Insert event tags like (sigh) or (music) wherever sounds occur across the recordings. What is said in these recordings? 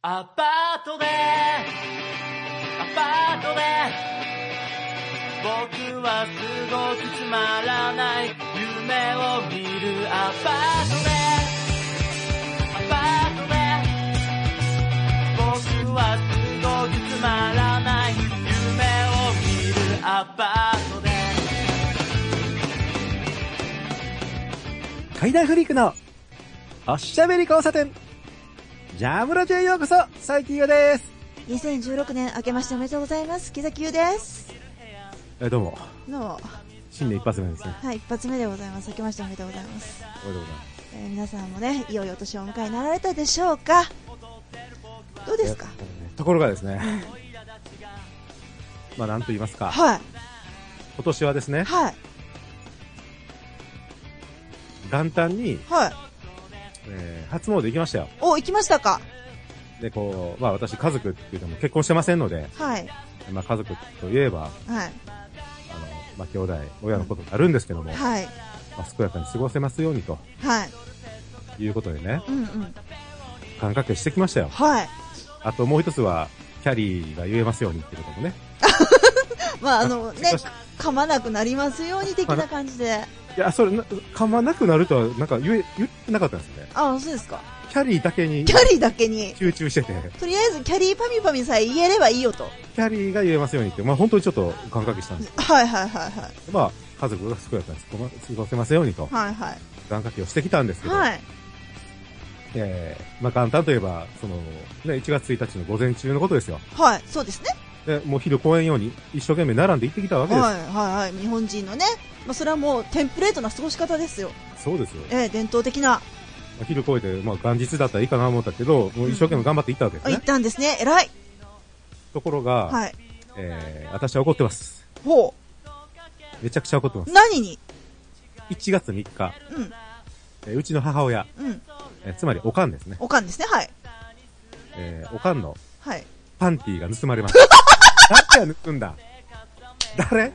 アパートで、アパートで、僕はすごくつまらない夢を見るアパートで、アパートで、僕はすごくつまらない夢を見るアパートで、階段フリークのおしゃべり交差点。ジャムラジへようこそ、佐伯優です。2016年明けましておめでとうございます。木崎優です。え、どうも。の、新年一発目ですね。はい、一発目でございます。明けましておめでとうございます。おめでとうございます。えー皆さんもね、いよいよ年をお迎えになられたでしょうかどうですか？えところがですね、まあなんと言いますか、はい、今年はですね、はい、元旦に、はい。えー初詣行きましたよ。お、行きましたかで、こう、まあ私家族っていうのも結婚してませんので、はい、まあ家族といえば、はい、あの、まあ兄弟、親のことになるんですけども、はい、まあ健やかに過ごせますようにとはい。いうことでね、うんうん。願掛けしてきましたよ。はい。あともう一つは、キャリーが言えますようにっていうこともね。(laughs) まあ、あの、ね噛まなくなりますように的な感じで。いや、それな、噛まなくなるとは、なんか言え、言ってなかったんですよね。あ、そうですか。キャリーだけにキャリーだけに、集中してて、とりあえずキャリーパミパミさえ言えればいいよと。キャリーが言えますようにって、まあ本当にちょっと願掛けしたんです。はいはいはいはい。まあ、家族が健やかに過ご過ごせますようにと、はいはい。願掛けをしてきたんですけど、はい。えー、まあ元旦といえば、その、ね、1月1日の午前中のことですよ。はい。そうですね。で、もう昼公演ように一生懸命並んで行ってきたわけです。はいはいはい。日本人のね。まあ、それはもうテンプレートな過ごし方ですよ。そうですよ。ええ伝統的な。昼超えて、まあ元日だったらいいかなと思ったけど、もう一生懸命頑張って行ったわけですあ、ね。行ったんですね。偉い。ところが、はい。えー、私は怒ってます。ほめちゃくちゃ怒ってまう。す。何に？1月3日、うん。えーうちの母親、うん。えーつまりおかんですね。おかんですね。はい。えーおかんのはい。パンティーが盗まれました。(laughs) 誰が盗んだ誰？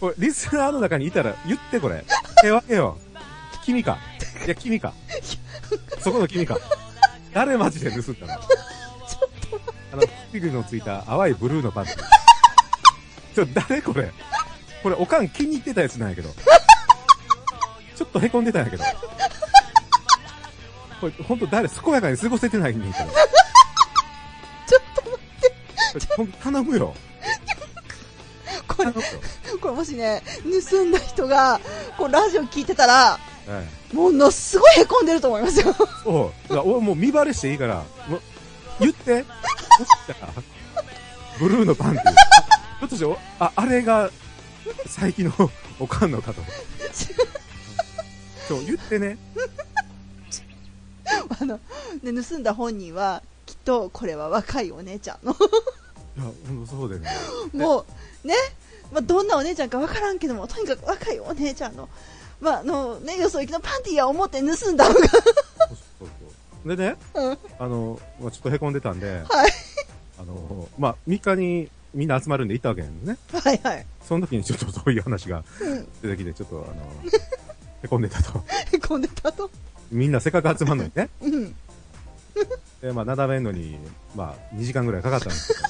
これ、リスナーの中にいたら言ってこれ。手分けよ。君か。いや、君か。そこの君か。誰マジで盗んだの？あの、ピグのついた淡いブルーのパンティー。ちょ、誰これ？これ、おかん気に入ってたやつなんやけど。ちょっと凹んでたんやけど。これ、ほんと誰、健やかに過ごせてないねんけど。ちょっ。と頼むよ。これ、これもしね、盗んだ人が、こうラジオ聞いてたら、ええものすごい凹んでると思いますよ。そう。俺もう見バレしていいから、う言って。ブルーのパンティー。ひょっとしてお、あ、あれが、最近のおかんのかと。そう、言ってね。あの、ね、盗んだ本人は、きっとこれは若いお姉ちゃんの。いや、ほんとそうでね。もう、ね、まあ、どんなお姉ちゃんかわからんけども、とにかく若いお姉ちゃんの、まあ、あの、ね、よそ行きのパンティーや思って盗んだのが。でね、うんあの、まあちょっと凹んでたんで、はい。あの、まあ、3日にみんな集まるんで行ったわけなんですね。はいはい。その時にちょっとそういう話がうん。出てきて、ちょっとあの、凹んでたと。(laughs) 凹んでたと。みんなせっかく集まるのにね。うん。で、まあ、なだめんのに、まあ、2時間ぐらいかかったんですけど。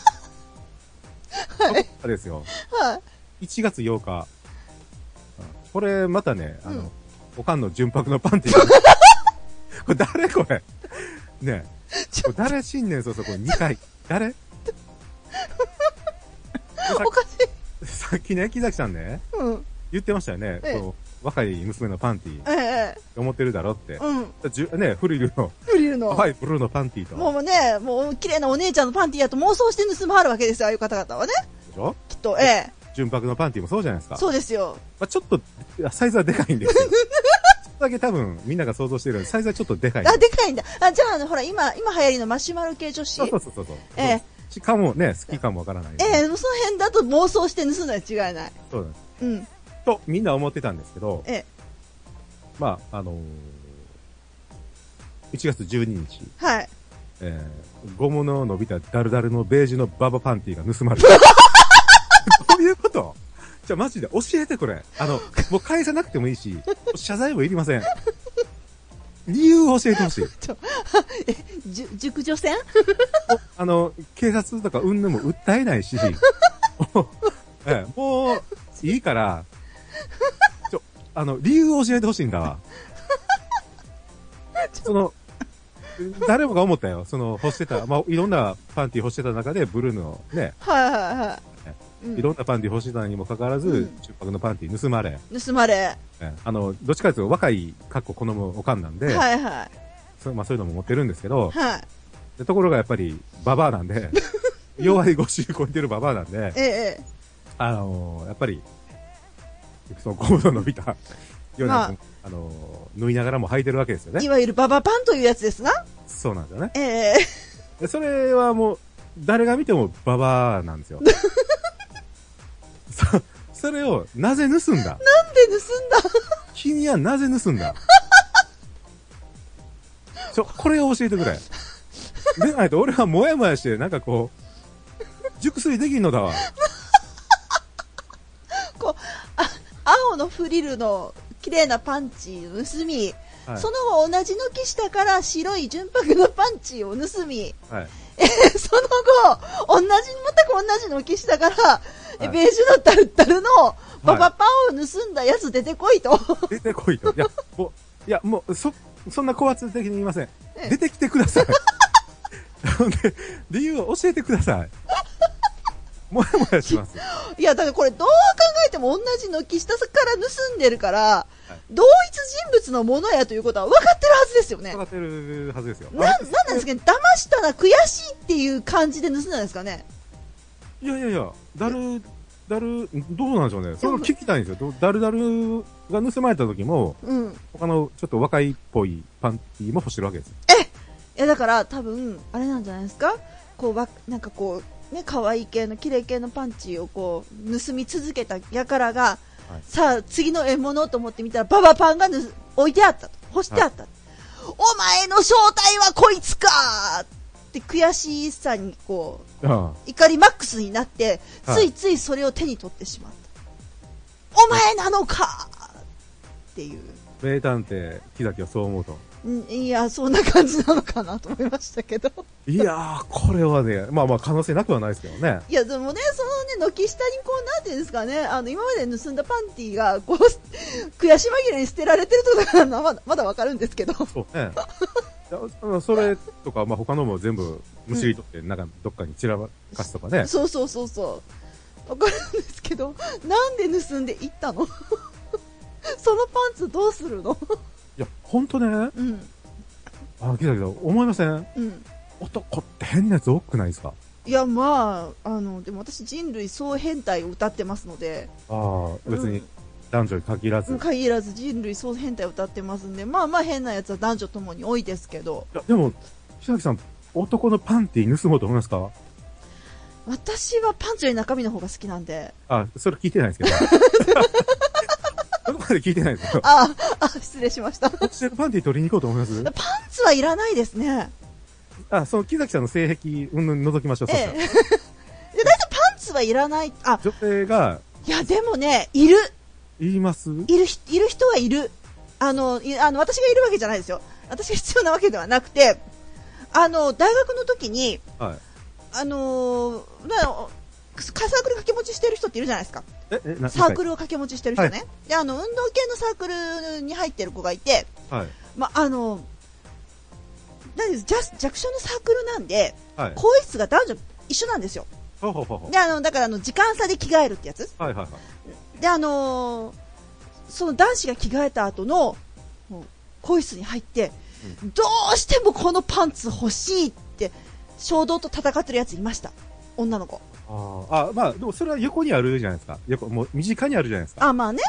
はい。あれですよ。はい。1月8日。うんこれ、またね、あの、うんおかんの純白のパンティー。(laughs) これ誰これ？ねちょこれ誰新年早々これ2回。誰？(laughs) おかしい。ささっきね、木崎さんね、うん。言ってましたよね。ええこう若い娘のパンティー、ええ思ってるだろって。うん。じゅね、フリルの、フリルの。淡いブルーのパンティーと。もうね、もう綺麗なお姉ちゃんのパンティーやと妄想して盗まはるわけですよ、ああいう方々はね。でしょ？きっと、ええ。純白のパンティーもそうじゃないですか。そうですよ。まあ、ちょっと、サイズはでかいんですよ。(laughs) ちょっとだけ多分、みんなが想像してるサイズはちょっとでかい。あ、でかいんだ。あ、じゃあ、ほら、今、今流行りのマシュマロ系女子。そうそうそうそう。ええしかもね、好きかもわからない。ええその辺だと妄想して盗んだに違いない。そうなんです。うん。と、みんな思ってたんですけど、ええ。まあ、あのー、1月12日、はい。えー、ゴムの伸びたダルダルのベージュのババパンティーが盗まれた。(laughs) どういうこと？じゃあマジで教えてこれ。あの、もう返さなくてもいいし、謝罪もいりません。理由を教えてほしい。じゅ熟女戦 (laughs) あの、警察とかうんぬんも訴えないし、(laughs) えもう、いいから、ちょ、あの、理由を教えてほしいんだわ。その、誰もが思ったよ。その、干してた、まあ、いろんなパンティ干してた中で、ブルーのね、はいはいはい。うんいろんなパンティ干してたにもかかわらず、うんのパンティ盗まれ、盗まれ。ええあの、どっちかというと若い格好好むおかんなんで、はいはい。そうまあそういうのも持ってるんですけど、はい。でところがやっぱり、ババアなんで、(laughs) 弱い50超えてるババアなんで、ええ、えあのーやっぱり、そのコード伸びた、(laughs) ような、まあ、のー縫いながらも履いてるわけですよね。えいわゆるババパンというやつですな。そうなんですよね。ええ、でそれはもう、誰が見てもババアなんですよ。(laughs) そ、それを、なぜ盗んだ？なんで盗んだ？君はなぜ盗んだ？(laughs) ちょ、これを教えてくれ。でないと俺はもやもやして、なんかこう、熟睡できんのだわ。青のフリルの綺麗なパンチを盗み、はい。その後同じ軒下から白い純白のパンチを盗み、はい。その後、同じ、全く同じ軒下から、えはいベージュのタルタルのババパンを盗んだやつ出てこいと。出てこいと。いや、もう、いや、もう、そ、そんな高圧的に言いません。ええ出てきてください。(laughs) で、理由を教えてください。もやもやします。いや、だからこれどう考えても同じ軒下から盗んでるから、同一人物のものやということは分かってるはずですよね分。かってるはずですよ。な、なんなんですかね騙したな、悔しいっていう感じで盗んだんですかね。いやいやいや、だる、だる、どうなんでしょうね。それを聞きたいんですよ。どだるだるが盗まれた時も、うん。他のちょっと若いっぽいパンティーも欲してるわけですよ。いや、だから多分、あれなんじゃないですか？こう、わ、なんかこう、ね、可愛い系の、綺麗系のパンチをこう、盗み続けた輩が、はいさあ、次の獲物と思ってみたら、ババパンが置いてあったと。干してあった。お前の正体はこいつかって悔しさにこう、あ怒りマックスになって、はいついついそれを手に取ってしまった。お前なのかっていう。名探偵、木崎はそう思うと。んいや、そんな感じなのかなと思いましたけど。いやー、これはね、まあまあ可能性なくはないですけどね。いや、でもね、そのね、軒下にこう、なんていうんですかね、あの、今まで盗んだパンティが、こう、悔し紛れに捨てられてるとかなまだ、まだわかるんですけど。そうね。それとか、まあ他のも全部、むしり取って、なんかどっかに散らかすとかね。そうそうそうそう。わかるんですけど、なんで盗んでいったの？(laughs) そのパンツどうするの？いや、ほんとね、うん、あ、木崎さん、思いません？うん。男って変なやつ多くないですか？いや、まあ、あの、でも私人類総変態を歌ってますので、ああ、別に男女に限らず。うんい限らず人類総変態を歌ってますんで、まあまあ変なやつは男女ともに多いですけど、や、でも、木崎さん、男のパンティー盗もうと思いますか？私はパンツより中身の方が好きなんで、あ、それ聞いてないですけど。(laughs) で聞いてないですけど。あ、あ、失礼しました。パン落ちてるパンティー取りに行こうと思います？ツはいらないですね。あ、その木崎さんの性癖、うん覗きましょう。そしたら (laughs) 大体パンツはいらない。あ、女性がいや、でもね、いる。言います？いるひ、いる人はいる。あの、いあの、私がいるわけじゃないですよ。私が必要なわけではなくて、あの、大学の時に、はい。あのー、なサークル掛け持ちしてる人っているじゃないですか。サークルを掛け持ちしてる人ね。はで、あの、運動系のサークルに入ってる子がいて、はい。ま、あの、何です、ジャス弱小のサークルなんで、はい。更衣室が男女一緒なんですよ。ほうほうほで、あの、だからあの、時間差で着替えるってやつう。はいはいはい。で、あのーその男子が着替えた後の、更衣室に入って、どうしてもこのパンツ欲しいって、衝動と戦ってるやついました。女の子。あーあ、まあ、でもそれは横にあるじゃないですか。横、もう身近にあるじゃないですか。あ、まあね。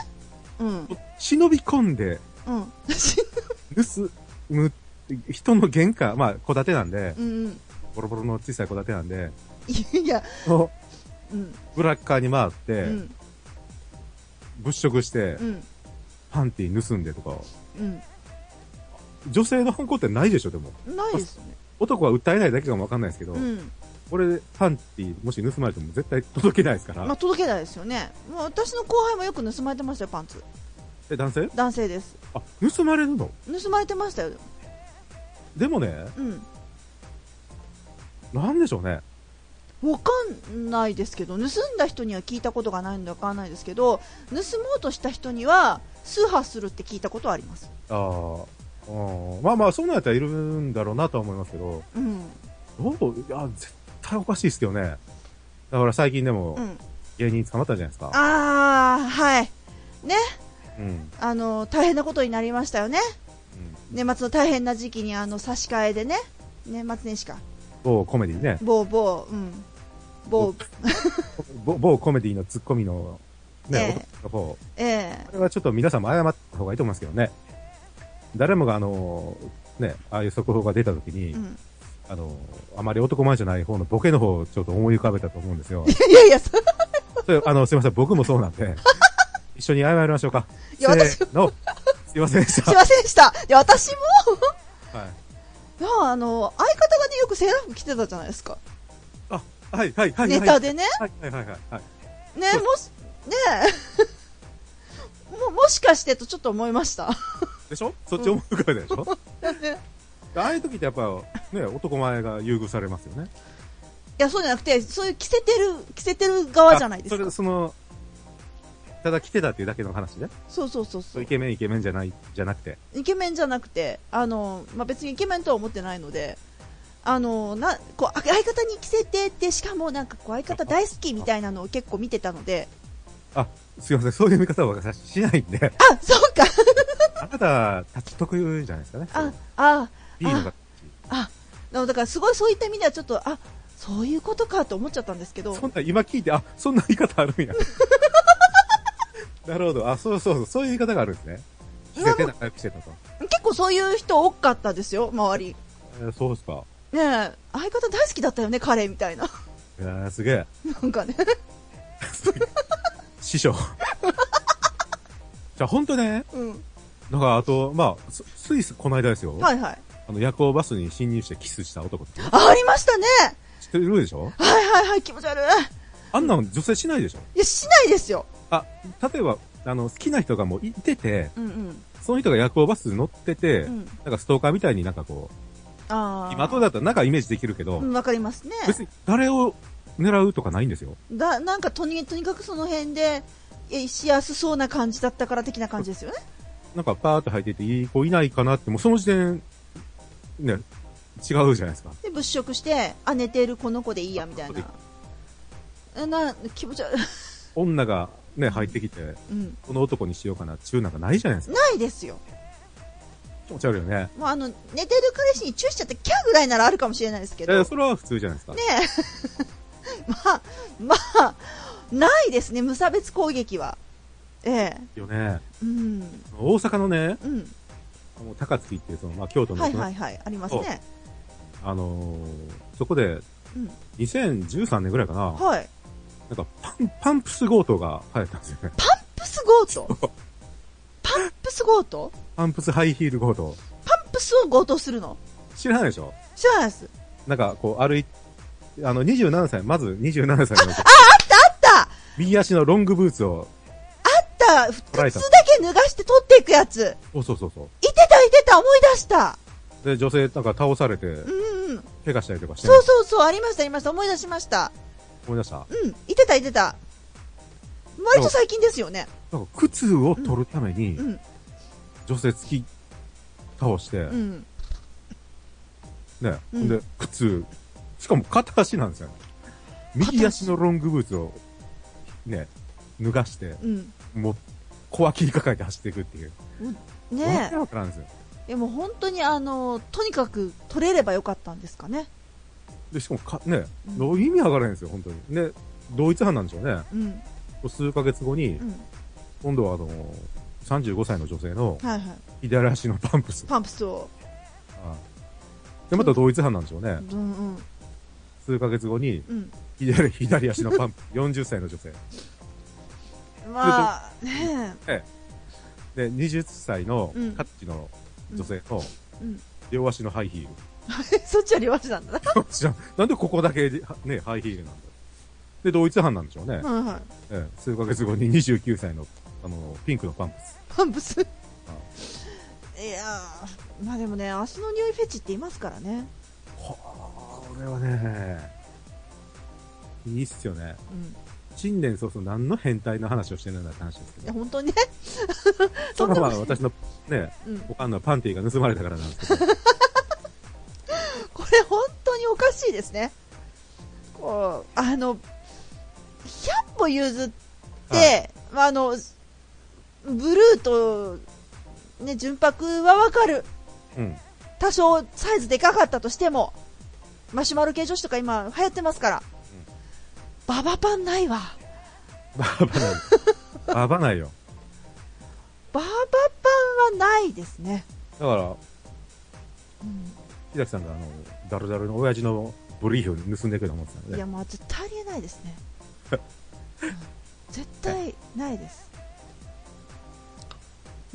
うん。忍び込んで、うん。(laughs) 盗む、人の玄関、まあ、戸建てなんで、うん。ボロボロの小さい戸建てなんで、いや、うん。ブラッカーに回って、うん。物色してう、ん。パンティ盗んでとか、うん。女性の犯行ってないでしょ、でも。ないですよね。男は訴えないだけかもわかんないですけど、うん。俺、パンティもし盗まれても絶対届けないですから。まあ、届けないですよね。もう私の後輩もよく盗まれてましたよ、パンツ。え、男性？男性です。あ、盗まれるの？盗まれてましたよ。でもね、うん。なんでしょうね。わかんないですけど、盗んだ人には聞いたことがないのでわかんないですけど、盗もうとした人には、崇拝するって聞いたことはあります。あーあー。まあまあ、そうなんやったらいるんだろうなとは思いますけど、うん。どう？いや、絶対おかしいですけどね。だから最近でもうん。芸人捕まったじゃないですか。あー、はい。ね。うん。あの、大変なことになりましたよね。うん。年末の大変な時期に、あの、差し替えでね。年末年始か。某コメディね。某某、うん。某、某某コメディのツッコミの、ね、え男の方。ええこれはちょっと皆さんも謝った方がいいと思いますけどね。誰もがあの、ね、ああいう速報が出た時に、うん。あの、あまり男前じゃない方のボケの方をちょっと思い浮かべたと思うんですよ。(laughs) いやいや、そそれあの、すいません、僕もそうなんで、(laughs) 一緒に謝りましょうか。いや私せーの。すいませんでした。すいませんでした。で、私も、はい。いや、あの、相方がね、よくセーラー服着てたじゃないですか。あ、はい、はい、はい。ネタでね。はい、はい、はい、はいはい。ね、もし、ねえ。(laughs) も、もしかしてとちょっと思いました。でしょ？そっち思い浮かべたでしょ、ああいう時ってやっぱ、ね、男前が優遇されますよね。いや、そうじゃなくて、そういう着せてる、着せてる側じゃないですかあそれ、。その、ただ来てたっていうだけの話ね。そうそうそうそうイ。ケメンイケメンじゃない、じゃなくて。イケメンじゃなくて、あの、まあ、別にイケメンとは思ってないので、あの、な、こう、あ相方に着せてって、しかもなんかこう、相方大好きみたいなのを結構見てたので、あ、すいません、そういう見方は私しないんで、あ、そうか。(laughs) あなたたち特有じゃないですかね。あ、あ、ビールが。あ、だからすごいそういった意味ではちょっと、あ、そういうことかと思っちゃったんですけど、そんな、今聞いて、あ、そんな言い方あるんや。なるほど。あ、そうそうそう、そういう言い方があるんですね。仲良くしてたと。結構そういう人多かったですよ、周り。えーそうですか。ねえ、相方大好きだったよね、彼みたいな。いやすげえ。なんかね。師匠。じゃあ、ほんとね、うん。だか、あと、まあ、スイス、この間ですよ。はいはい。あの、夜行バスに侵入してキスした男ってあ、ありましたね。知ってるでしょ？はいはいはい、気持ち悪い。あんなの女性しないでしょ？いや、しないですよ。あ、例えば、あの、好きな人がもういてて、うんうん。その人が夜行バス乗ってて、うん。なんかストーカーみたいになんかこああ。う、今後だったらなんかイメージできるけど、うん、わかりますね。別に誰を狙うとかないんですよ。だ、なんかとに、とにかくその辺で、えしやすそうな感じだったから的な感じですよね。なんかパーって入っていていい子いないかなって、もうその時点、ね、違うじゃないですか。で、物色して、あ、寝てるこの子でいいや、みたいな。えな、気持ち悪い。女がね、入ってきて、うん。この男にしようかな、中なんかないじゃないですか。ないですよ。気持ち悪いよね。もうあの、寝てる彼氏にチューしちゃってキャーぐらいならあるかもしれないですけど。えーそれは普通じゃないですか。ねえ。(laughs) まあ、まあ、ないですね、無差別攻撃は。ええ。よね。うん。大阪のね、うん。あの高槻っていうその、まあ、京都の、はいはいはい、ありますね。あのーそこで、うん。2013年ぐらいかな、はい。なんかパン、パンプス強盗が流行ったんですよね。パンプス強盗パンプス強盗パンプスハイヒール強盗。パンプスを強盗するの？知らないでしょ？知らないです。なんか、こう、歩い、あの、27歳、まず27歳の、あった右足のロングブーツを、あった。靴捉えた。だけ脱がして取っていくやつ。そうそうそうそいてたいてた思い出したう。で、女性なんか倒されて、うんうん。怪我したりとかして、そうそうそう、ありましたありました。思い出しました。思い出した？うん。いてたいてた。割と最近ですよね。なんか、靴を取るために、うん。女性突き倒して、うん。ね、うんで、靴、しかも片足なんですよ。右足のロングブーツを、ね、脱がして、うん。もう、小脇に抱えて走っていくっていう。ねわんですよ。え。でも本当にあの、とにかく取れればよかったんですかね。で、しかもか、ね、うんどう意味わからないんですよ、本当に。で、同一犯なんでしょうね。うん。数ヶ月後にう、ん。今度はあの、35歳の女性の。左足のパンプス。パンプスを。あで、また同一犯なんでしょうね。うんうん。数ヶ月後に、うん。左、左足のパンプス。40歳の女性。(laughs) まあ、ねで、20歳のうんカッチの女性のうん両足のハイヒール。え。(laughs) そっちは両足なんだ (laughs) な。なんでここだけで、ね、ハイヒールなんだで、同一犯なんでしょうね。はいはい。ええ数ヶ月後に29歳のあの、ピンクのパンプス。パンプスいやーまあでもね足の匂いフェチって言いますからねこれはね、いいっすよね。うん新年早々何の変態の話をしてるんだって話ですけど。いや本当にねそれはまあそんな私のね、うんおかんのパンティが盗まれたからなんですけど。(laughs) これ本当におかしいですねこうあの100歩譲って、はまあ、あのブルーと、ね、純白はわかるうん。多少サイズでかかったとしてもマシュマロ系女子とか今流行ってますから、ババパンないわバーバない。(laughs) バーバないよ。ババパンはないですね、だから、うん木崎さんがあの、ダルダルの親父のブリーフを盗んでくると思ってたんでいや、もう絶対ありえないですね。(laughs) うん絶対ないです。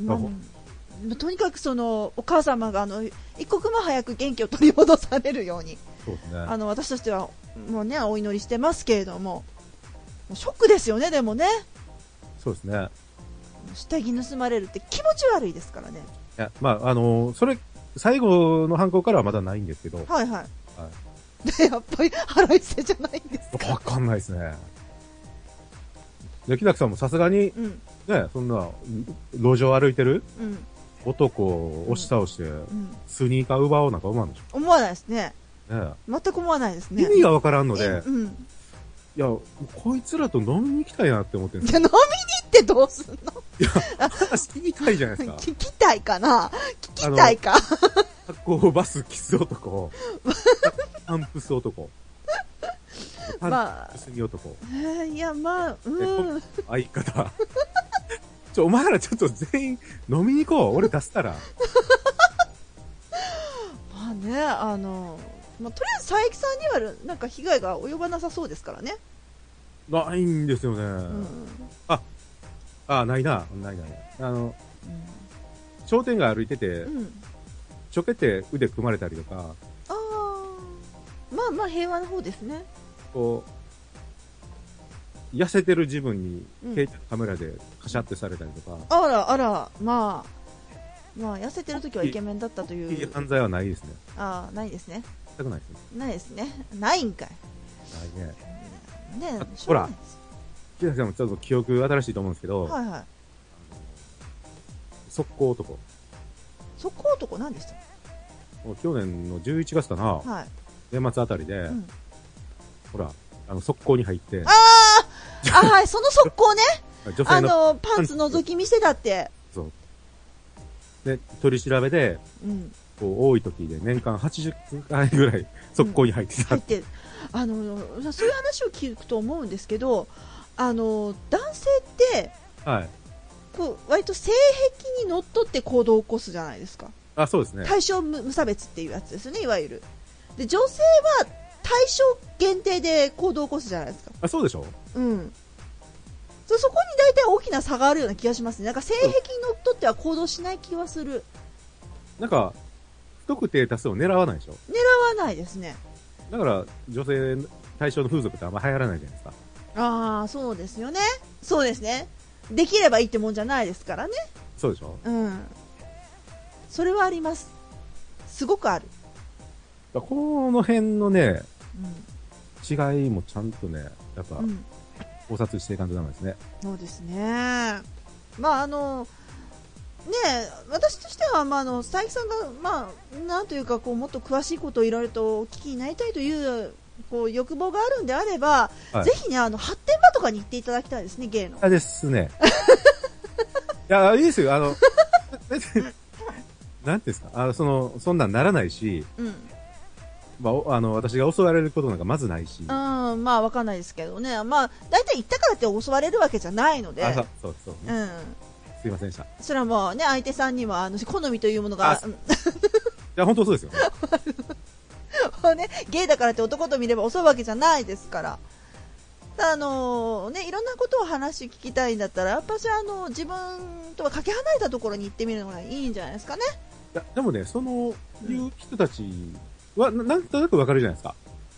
まあとにかくそのお母様があの一刻も早く元気を取り戻されるようにそうですね。あの私としてはもうねお祈りしてますけれども。もうショックですよねでもね。そうですね。下着盗まれるって気持ち悪いですからね。いや、まあ、あのそれ、最後の犯行からはまだないんですけど、はいはい、でやっぱり腹いせじゃないんですか。わかんないですね。で、木崎さんもさすがに、うん。ね、そんな、路上歩いてる？うん。男を押し倒して、うん。スニーカー奪おうなんか思わんでし思わないですね。ょ。ね。全く思わないですね。意味がわからんので、うん。いや、こいつらと飲みに行きたいなって思ってるんですいや飲みに行ってどうすんの？話聞きたいじゃないですか。(laughs) 聞きたいかな？聞きたいか？発行バスキス男、(laughs) パンプス男、パンまあプスに男、えーいやまあうん相方。(laughs) ちょ、お前らちょっと全員飲みに行こう。俺出したら。まあねあのまあ、とりあえず佐伯さんにはなんか被害が及ばなさそうですからね、ないんですよね。うん。あ、ないな。ないない。あの、商店街歩いててう、ん、ちょけて腕組まれたりとか、ああまあまあ平和な方ですね。こう、痩せてる自分にうん。携帯のカメラでカシャってされたりとか、あらあら。まあまあ痩せてる時はイケメンだったといいう。い犯罪はないですね。ああないですね全くないですね。ないですね。ないんかい。ないね。ねあしょうがないです。木崎さんもちょっと記憶新しいと思うんですけど、はいはい。速攻男。そこ男何でした去年の11月かな、はい、年末あたりで、うん、ほら、あの、速攻に入って、ああはいその速攻ね。あの、のパンツ覗き見せたって。そう。で、取り調べで、うんこう、多い時で年間80回ぐらい速攻に入ってた。入ってあのそういう話を聞くと思うんですけどあの男性ってはい。こう割と性癖にのっとって行動を起こすじゃないですか。あ、そうですね。対象無無差別っていうやつですよねいわゆる。で女性は対象限定で行動を起こすじゃないですか。あ、そうでしょう。ん。そそこに大体大きな差があるような気がしますね。なんか性癖にのっとっては行動しない気はする。なんか、不特定多数を狙わないでしょ？狙わないですね。だから、女性対象の風俗ってあんま流行らないじゃないですか。ああそうですよね。そうですね。できればいいってもんじゃないですからね。そうでしょ？うん。それはあります。すごくある、この辺のね、う違いもちゃんとね、やっぱんうん、考察していかんとダメですね。そうですね。まああの私としては、まあ、あの佐伯さんが、まあ、なんというかこうもっと詳しいことをいろいろとお聞きになりたいというこう欲望があるんであれば、はい。ぜひねあの発展場とかに行っていただきたいですね芸のあですね。いや、いいですよ。あの、なんですか、あの、その、そんなんならないし、うん。まあお、あの、私が襲われることなんかまずないし。うん、まあわかんないですけどね、まあ大体行ったからって襲われるわけじゃないので、あ、そうそうそう、うん、すいませんでした。いそれはもうね相手さんにはあの好みというものがあ (laughs) や、本当そうですよ。う (laughs) んね、ゲイだからって男と見れば襲うわけじゃないですから。あのね、いろんなことを話聞きたいんだったら、やっぱしあの自分とはかけ離れたところに行ってみるのがいいんじゃないですかね。いや、でもね、その、いう人たちは、ななんとなくわかるじゃないですか。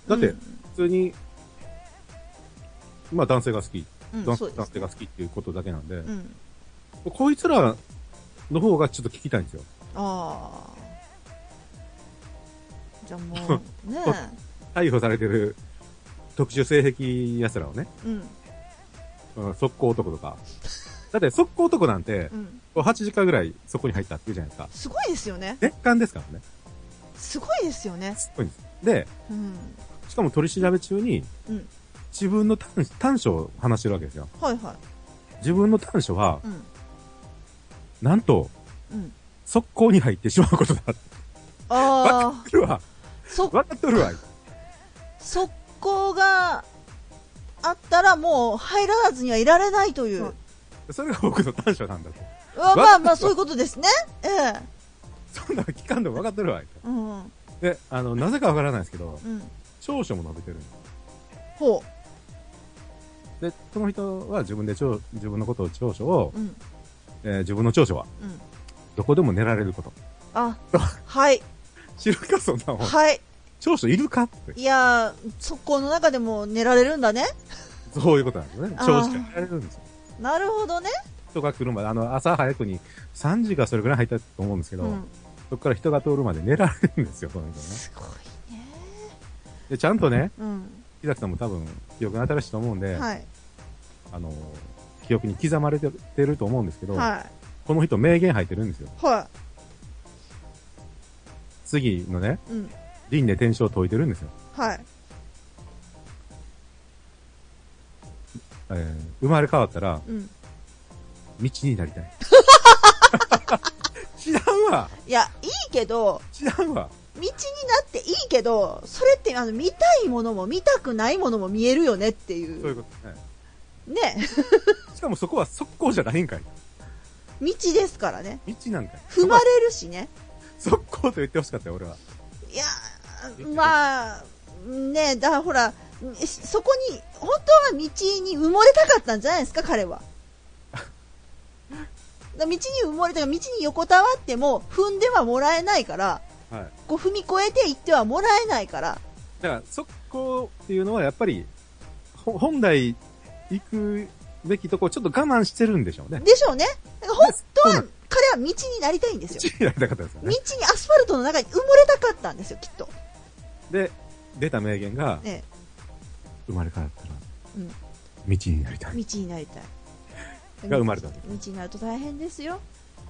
だって、普通に、まあ男性が好き、うん、男性が好きっていうことだけなんで、うん、こいつらの方がちょっと聞きたいんですよ。ああ。じゃあもう、(laughs) ね逮捕されてる特殊性癖奴らをね、え。うん。うん速攻男とか。だって速攻男なんてう、ん。8時間ぐらいそこに入ったって言うじゃないですか。すごいですよね。月間ですからね。すごいですよね。すごいんです。で、うん。しかも取り調べ中に、うん。自分の短短所を話してるわけですよ。はいはい。自分の短所は、うん。なんと、うん。速攻に入ってしまうことだ。あわかあっ、てるわ。そ、わかっとるわ。速攻があったらもう入らずにはいられないという。それが僕の短所なんだと。あまあまあそういうことですね。ええ。そんな期間でも分かってるわ。うん。うん。で、あの、なぜかわからないですけど、長所も述べてるほで、その人は自分で長自分のことを長所をう。、うん。えー自分の長所は、うん。どこでも寝られること。あ、はい。(laughs) 知るか、そんなもん。はい。長所いるか？って。いやー、速攻の中でも寝られるんだね。そういうことなんですよね。長所が寝られるんですよ。なるほどね。人が来るまで、あの、朝早くに3時かそれぐらい入ったと思うんですけど、うん。そこから人が通るまで寝られるんですよ、その人ね。すごいね。で、ちゃんとね、うん。木崎さんも多分、記憶に新しいと思うんで、はい。あの、記憶に刻まれてると思うんですけど、はこの人名言入ってるんですよ。い。は次のね、い。うん。輪廻転生を解いてるんですよ。はい。えー生まれ変わったら、うん。道になりたい。(laughs) 知らんわいや、いいけど、知らんわ道になっていいけど、それってあの見たいものも見たくないものも見えるよねってい。そういううことね。ね。しかもそこは速攻じゃないんかい。道ですからね。道なんかい。踏まれるしね。速攻と言ってほしかったよ、俺は。いやー、まあ、ねだからほら、そこに、本当は道に埋もれたかったんじゃないですか、彼は。だ (laughs) 道に埋もれた道に横たわっても踏んではもらえないから、はい。こう踏み越えていってはもらえないから、だから、速攻っていうのはやっぱり、ほ本来行くべきとこをちょっと我慢してるんでしょうね。でしょうね。だから本当は彼は道になりたいんですよ。道になりたかったですよ道ねに。アスファルトの中に埋もれたかったんですよ、きっと。で、出た名言が、ね、生まれ変わったら、うん道になりたい。道になりたい。が生まれた道になると大変ですよ。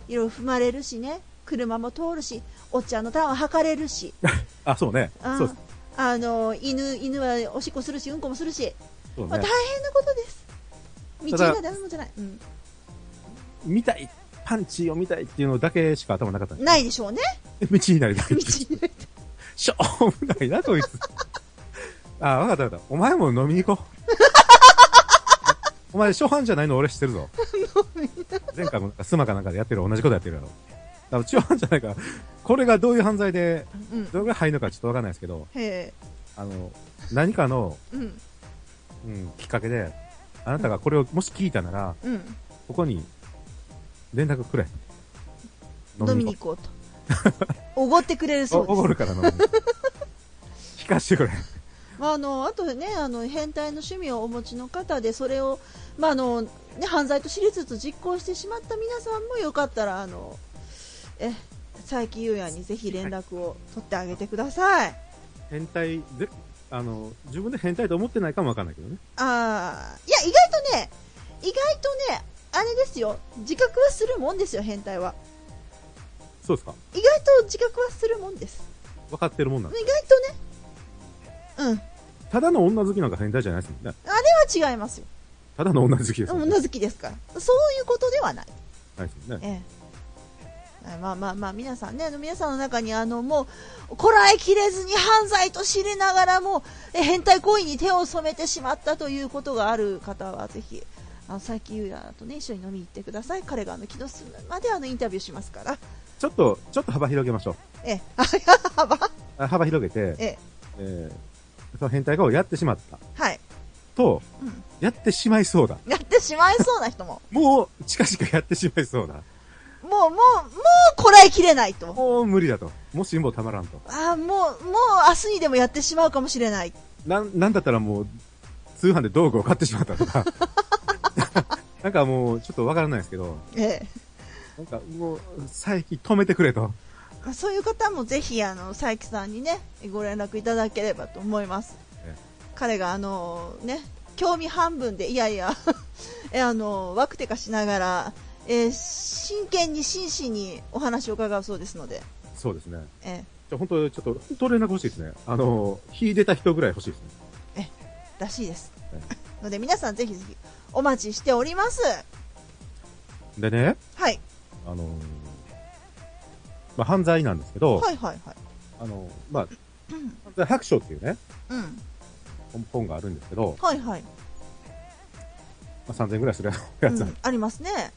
いろいろ踏まれるしね、車も通るし、おっちゃんのターンは測れるし、(laughs) あ、そうね。あそうです。あの犬犬はおしっこするし、うんこもするし、まあ、大。変なことです。道にただはダメもんじゃない。うん、見たい、パンチを見たいっていうのだけしか頭なかったないでしょうね。(laughs) 道になりたい (laughs) 道。になりたい。(laughs) しょうもないな、こいつ。あ、わかったわかった。お前も飲みに行こう。お前、初犯じゃないの俺知ってるぞ。前回もスマかなんかでやってる同じことやってるやろ。だから初犯じゃないから、これがどういう犯罪で、うん。どれぐらい入るのかちょっとわかんないですけど。あの、何かの、うん。うん、きっかけで、あなたがこれをもし聞いたなら、うん。ここに連絡くれ。飲みに行こうと。おごってくれるそうです。おごるから飲みに。聞かしてくれ。まあ、あのあとねあの変態の趣味をお持ちの方でそれを、まああのね、犯罪と知りつつ実行してしまった皆さんもよかったらあのえ佐伯優也にぜひ連絡を取ってあげてください。変態で、あの、自分で変態と思ってないかもわかんないけどね。あーいや意外とね意外とねあれですよ。自覚はするもんですよ変態は。そうですか？意外と自覚はするもんです。分かってるもんなん意外とね。うん。ただの女好きなんか変態じゃないですもんね。あれは違いますよ。ただの女好きですね。女好きですから。そういうことではない。ないですもんね。ええ、まあまあまあ皆さんねあの皆さんの中にあのもうこらえきれずに犯罪と知りながらもえ変態行為に手を染めてしまったということがある方はぜひあの佐伯優也とね一緒に飲みに行ってください彼があの気の済むまであのインタビューしますからちょっと、ちょっと幅広げましょう。ええあ幅？あ幅広げて、えええー、その変態化をやってしまった。はい、と、うん、やってしまいそうだ。やってしまいそうな人も (laughs) もう、近々やってしまいそうだ。もうもうもうこらえきれないともう無理だと。もう辛抱たまらんと。ああもうもう明日にでもやってしまうかもしれないなん、なんだったらもう、通販で道具を買ってしまったとか。(laughs) なんかもう、ちょっとわからないですけど、ええ。なんかもう、最近止めてくれと。まあそういう方もぜひ、あの、佐伯さんにね、ご連絡いただければと思います。え彼が、あの、ね、興味半分で、いやいや、(laughs) え、あの、ワクテカしながら、えー真剣に真摯にお話を伺うそうですので、そうですね。えじゃあ本当、ちょっと、本当連絡欲しいですね。あの、火出た人ぐらい欲しいですね。ーらしいですえ。ので、皆さんぜひぜひお待ちしております。でね、はい。あのーまあ、犯罪なんですけど、はいはいはい。あのまあ、うん犯罪白書っていうね、うん。本本があるんですけど、はいはい。まあ、3000円ぐらいするやつうん、ありますね。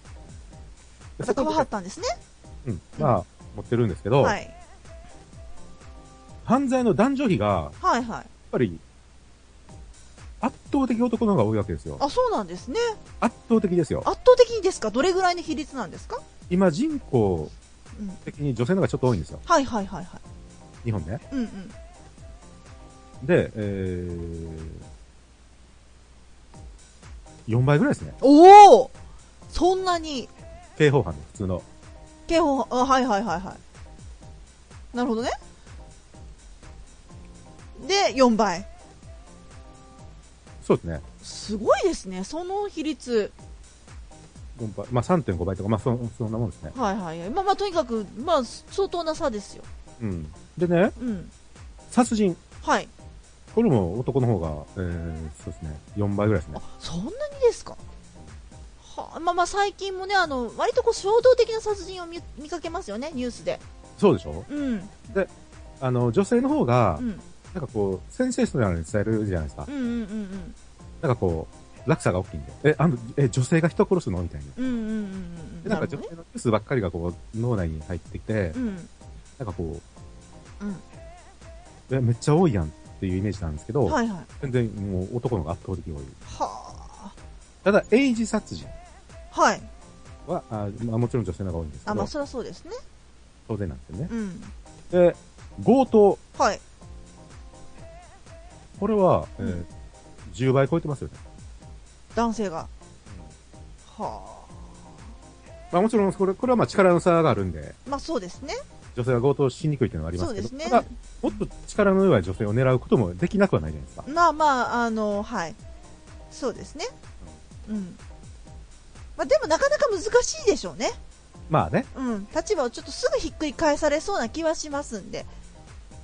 でまた川そこで張ったんですね。うん、まあ、持ってるんですけど、はい。犯罪の男女比が、やっはいはい。ぱり、圧倒的男の方が多いわけですよ。あ、そうなんですね。圧倒的ですよ。圧倒的にですか？どれぐらいの比率なんですか？今人口うん。的に女性の方がちょっと多いんですよ。はいはいはいはい。日本ね。うんうん。で、えー、4倍ぐらいですね。おおそんなに、刑法犯の普通の。刑法、あ、はいはいはいはい。なるほどね。で、4倍。そうですね。すごいですね、その比率。4倍。まあ3.5倍とか、まあそそんなもんですね。はいはいはい。まあまあ、とにかく、まあ、相当な差ですよ。うん。でね、うん。殺人。はい。これも男の方が、えー、そうですね。4倍ぐらいですねあ。、そんなにですか？はまあまあ、最近もね、あの、割とこう、衝動的な殺人を見見かけますよね、ニュースで。そうでしょ？うん。あの、女性の方がう、ん。なんかこう、センセーショナルに伝えるじゃないですかう。んうんうんなんかこう、落差が大きいんで。え、あの、え、女性が人殺すの？みたいな。うん。うんうんうんうん。で、なんか。女性のニュースばっかりがこう、脳内に入ってきてう、ん。なんかこう、うん。え、めっちゃ多いやんっていうイメージなんですけど、はいはい。全然もう男の方が圧倒的に多い。はただ、エイジ殺人あ。はい。は、あまあ、もちろん女性の方が多いんですけあ、まどあ、、そりゃそうですね。当然なんですよね。うん。で、強盗。はい。これは、えーうん10倍超えてますよね。男性が。はまあもちろん、これ、これはまあ力の差があるんで、あ。まあ、そうですね。女性は強盗しにくいっていうのはありますけど、そうですね。ただ、もっと力の弱い女性を狙うこともできなくはないじゃないですか。まあまあ、あの、はい。そうですね。うん。まあ、でもなかなか難しいでしょうね。まあね。うん。立場をちょっとすぐひっくり返されそうな気はしますんで。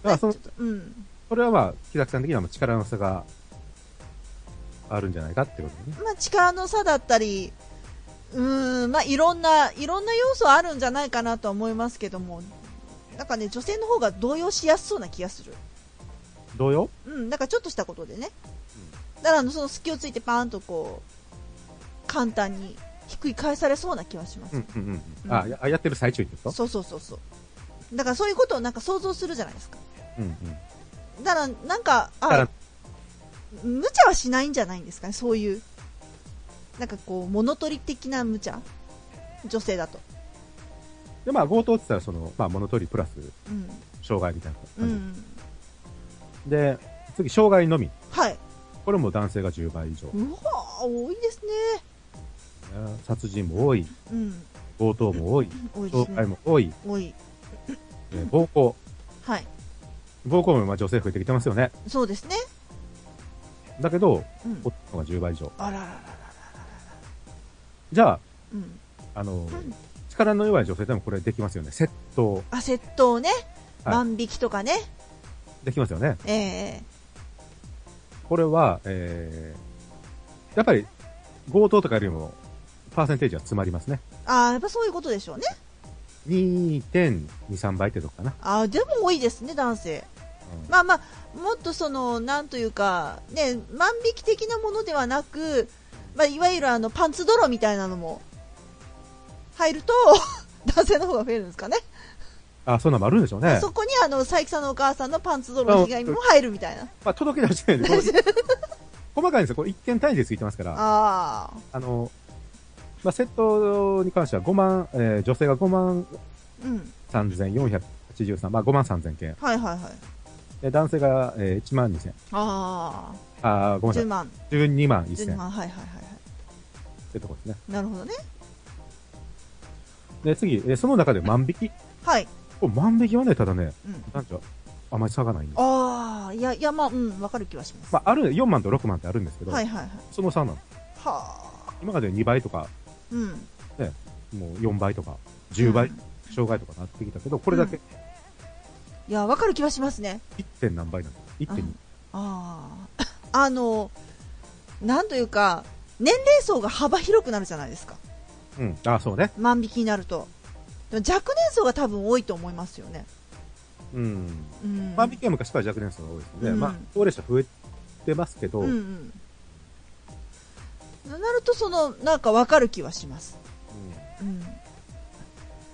まあそのちょっとうん。これはまあ、木崎さん的にはまあ力の差があるんじゃないかってことでね。まあ、力の差だったり、うーん、まあ、いろんな、いろんな要素あるんじゃないかなとは思いますけども、なんかね、女性の方が動揺しやすそうな気がする。同様うん、なんかちょっとしたことでね。だからその隙をついてパーンとこう、簡単にひっくり返されそうな気はします。うんうんうん。うんあ、ややってる最中にですかそうそうそうそう。だからそういうことをなんか想像するじゃないですか。うんうん。だから、なんか、あ、無茶はしないんじゃないんですかね、そういう。なんかこう、物取り的な無茶？女性だと。で、まあ、強盗って言ったら、その、まあ、物取りプラス、うん。障害みたいなう感じ。ん。で、次、障害のみ。はい。これも男性が10倍以上。うわー多いですね。殺人も多い、うん。強盗も多い、多いね。も多い、多い。えー暴行。はい。暴行もまあ女性増えてきてますよね。そうですね。だけど、うん。男の方が10倍以上。あらららら。じゃあ、うん。あの、ん力の弱い女性でもこれできますよね。窃盗。あ、窃盗ね。はい万引きとかね。できますよね。ええこれは、えー、やっぱり、強盗とかよりも、パーセンテージは詰まりますね。ああ、やっぱそういうことでしょうね。2.23倍ってとこかな。ああ、でも多いですね、男性。うんまあまあ、もっとその、なんというか、ね、万引き的なものではなく、まあ、いわゆるあの、パンツ泥みたいなのも、入ると、(laughs) 男性の方が増えるんですかね。あ、そんなのもあるんでしょうね。そこにあの、佐伯さんのお母さんのパンツ泥の被害も入るみたいな。まあ、届け出はしてないんで、(laughs) 細かいんですよ。これ1件単位でついてますから。ああの、まあ、窃盗に関しては5万、えー女性が5万あ、うん。3483、まあ5万3000件。はいはいはい。で男性が、えー1万2000。ああーごあ、10めんなさ万、い。12万12 1000。万、はいはいはいはい。ってとこですね。なるほどね。で、次、えその中で万引き。はい。これ万引きはね、ただね、うん。なんか、あまり差がないんです。ああ、いや、いや、まあ、うん、わかる気はします。まあ、ある、4万と6万ってあるんですけど、はいはいはい。その差なの。はあ。今まで2倍とか、うん。もう4倍とか、10倍、うん障害とかなってきたけど、これだけいや、わかる気はしますね。1. 点何倍なんですよ。1.2。ああ。あの、なんというか、年齢層が幅広くなるじゃないですか。うん。あ、そうね。万引きになると。若年層が多分多いと思いますよね。うん。うん。万引きは昔から若年層が多いですね。うんまあ、高齢者増えてますけど、うんうん。なると、その、なんかわかる気はします。うんうん。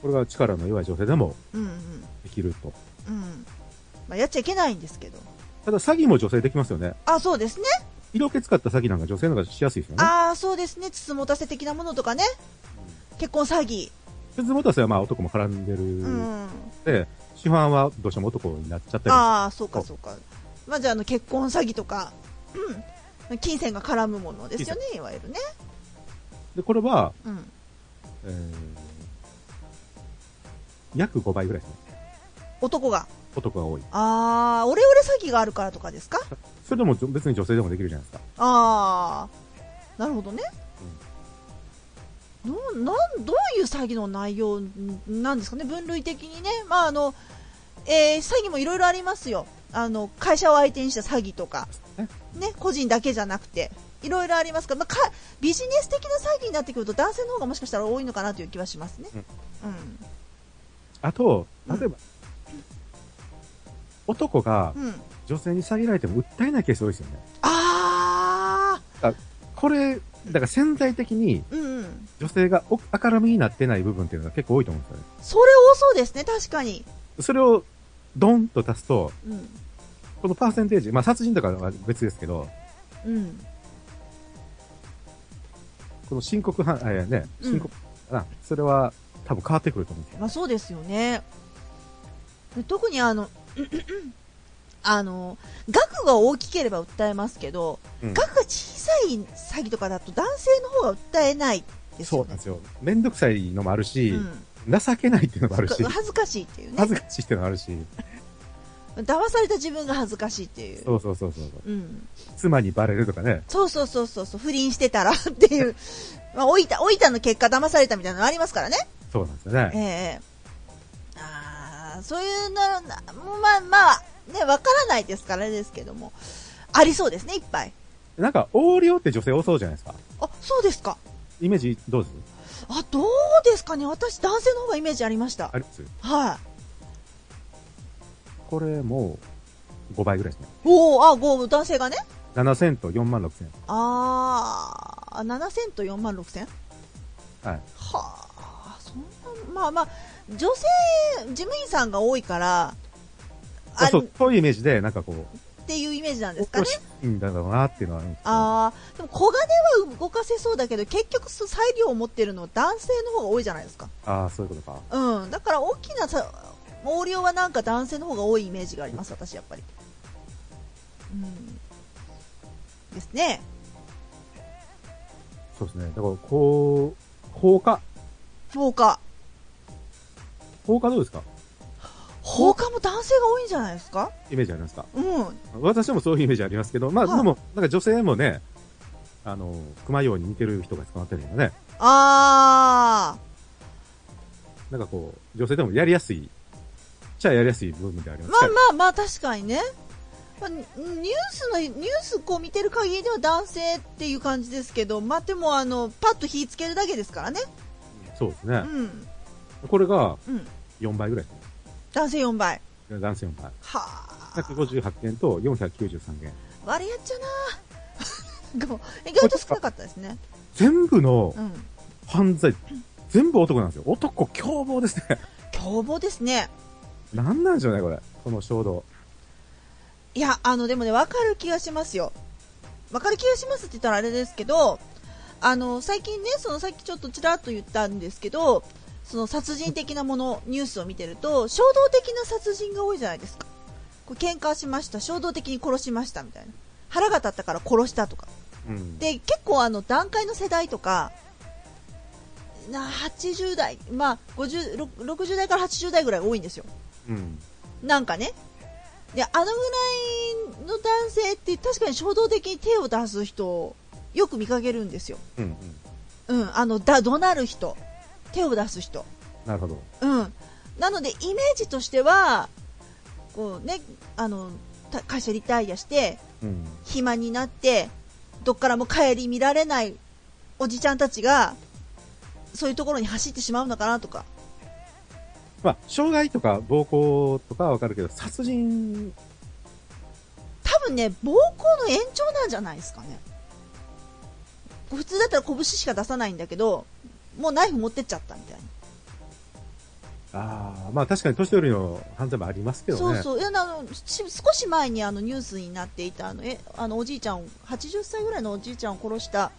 これが力の弱い女性でもうんうん。できると。うん。まあ、やっちゃいけないんですけど。ただ詐欺も女性できますよね。あ、そうですね。色気使った詐欺なんか女性の方がしやすいですよね。ああ、そうですね。つつもたせ的なものとかね。結婚詐欺。鉄持たせはまあ男も絡んでるうん。で、主犯はどうしても男になっちゃったりああ、そうかそうか。まあ、じゃあ、あの、結婚詐欺とか、うん。金銭が絡むものですよね、いわゆるね。で、これは、うん。えー、約5倍ぐらいですね。男が？男が多い。ああ、オレオレ詐欺があるからとかですか？それでも別に女性でもできるじゃないですか。ああ、なるほどね。のなんどういう詐欺の内容なんですかね、分類的にね。まあ、あの、えー詐欺もいろいろありますよ。あの、会社を相手にした詐欺とか、ねね、個人だけじゃなくて、いろいろありますから、まあ、かビジネス的な詐欺になってくると男性の方がもしかしたら多いのかなという気はしますね。うんうん。あと、うん例えば、男がうん。女性に詐欺られても訴えないケース多いですよね。ああ、これ、だから潜在的に。女性がお明るみになってない部分っていうのが結構多いと思うんですよね。それ多そうですね、確かに。それをドンと足すと、うん。このパーセンテージ、まあ殺人とかは別ですけど、うん。この申告犯、あ、いやね、うん申告、あ、それは多分変わってくると思うんですよ。まあそうですよね。で特にあの、(clears throat) あの、額が大きければ訴えますけど、うん額が小さい詐欺とかだと男性の方が訴えないですよねそうなんで。すよ。めんどくさいのもあるし、うん情けないっていうのもあるし、恥ずかしいっていうね。恥ずかしいっていうのもあるし、騙された自分が恥ずかしいっていう。そうそうそうそう。うん。妻にバレるとかね、そうそうそうそうそう、不倫してたらっていう。(laughs) まあ、おいた、おいたの結果騙されたみたいなのありますからね。そうなんですよね。ええああ、そういうの、なまあまあ、ね、わからないですからですけども。ありそうですね、いっぱい。なんか、横領って女性多そうじゃないですか。あ、そうですか。イメージどうです？あ、どうですかね。私、男性の方がイメージありましたあ。ります？はい。これもう5倍ぐらいですね。おお、あ、ご男性がね？7000と4万6000。あー、7000と4万6000はい。はあ、そんな、まあまあ、女性、事務員さんが多いから、あそう、そういうイメージで、なんかこう、っていうイメージなんですかね？いいんだろうなっていうのはあるんですあー、でも小金は動かせそうだけど、結局裁量を持ってるのは男性の方が多いじゃないですか。ああ、そういうことか。うん。だから大きなさ、横領はなんか男性の方が多いイメージがあります、私やっぱり。うん。ですね。そうですね。だから、こう、放火？放火。放火どうですか？放火も男性が多いんじゃないですか？イメージありますか？うん。私もそういうイメージありますけど、まあ、はいでも、なんか女性もね、あの、熊ように似てる人が捕まってるよね。あなんかこう、女性でもやりやすい、っちゃやりやすい部分でありー。ますまあまあまあ、確かにね。まあニニュースの、ニュースこう見てる限りでは男性っていう感じですけど、まあでもあの、パッと火つけるだけですからね。そうですね。うん。これがうん。4倍ぐらいね。男性4倍。男性4倍。はあ。158件と493件。割りやっちゃな (laughs) でも意外と少なかったですね。全部のうん。犯罪、全部男なんですよ。男凶暴ですね。凶暴ですね。なんなんでしょうね、これ。この衝動。いや、あの、でもね、わかる気がしますよ。わかる気がしますって言ったらあれですけど、あの、最近ね、そのさっきちょっとちらっと言ったんですけど、その殺人的なもの、ニュースを見てると、衝動的な殺人が多いじゃないですか。これ喧嘩しました、衝動的に殺しましたみたいな。腹が立ったから殺したとか。うん。で、結構あの、段階の世代とか、な80代、まあ、50、ろ60代から80代ぐらいが多いんですよ。うん。なんかね。で、あのぐらいの男性って確かに衝動的に手を出す人、よく見かけるんですよ。うん。うん。うん、あの、だ、怒鳴る人。手を出す人。なるほど。うん。なので、イメージとしては、こうね、あの、た会社リタイアして、うん。暇になって、どっからも帰り見られないおじちゃんたちが、そういうところに走ってしまうのかなとか。まあ、傷害とか暴行とかはわかるけど、殺人、多分ね、暴行の延長なんじゃないですかね。普通だったら拳しか出さないんだけど、もうナイフ持ってっちゃったみたいな。ああ、まあ確かに年寄りの犯罪もありますけどね。そうそう。いや、あの、し少し前にあのニュースになっていた、あの、え、あの、おじいちゃんを、80歳ぐらいのおじいちゃんを殺した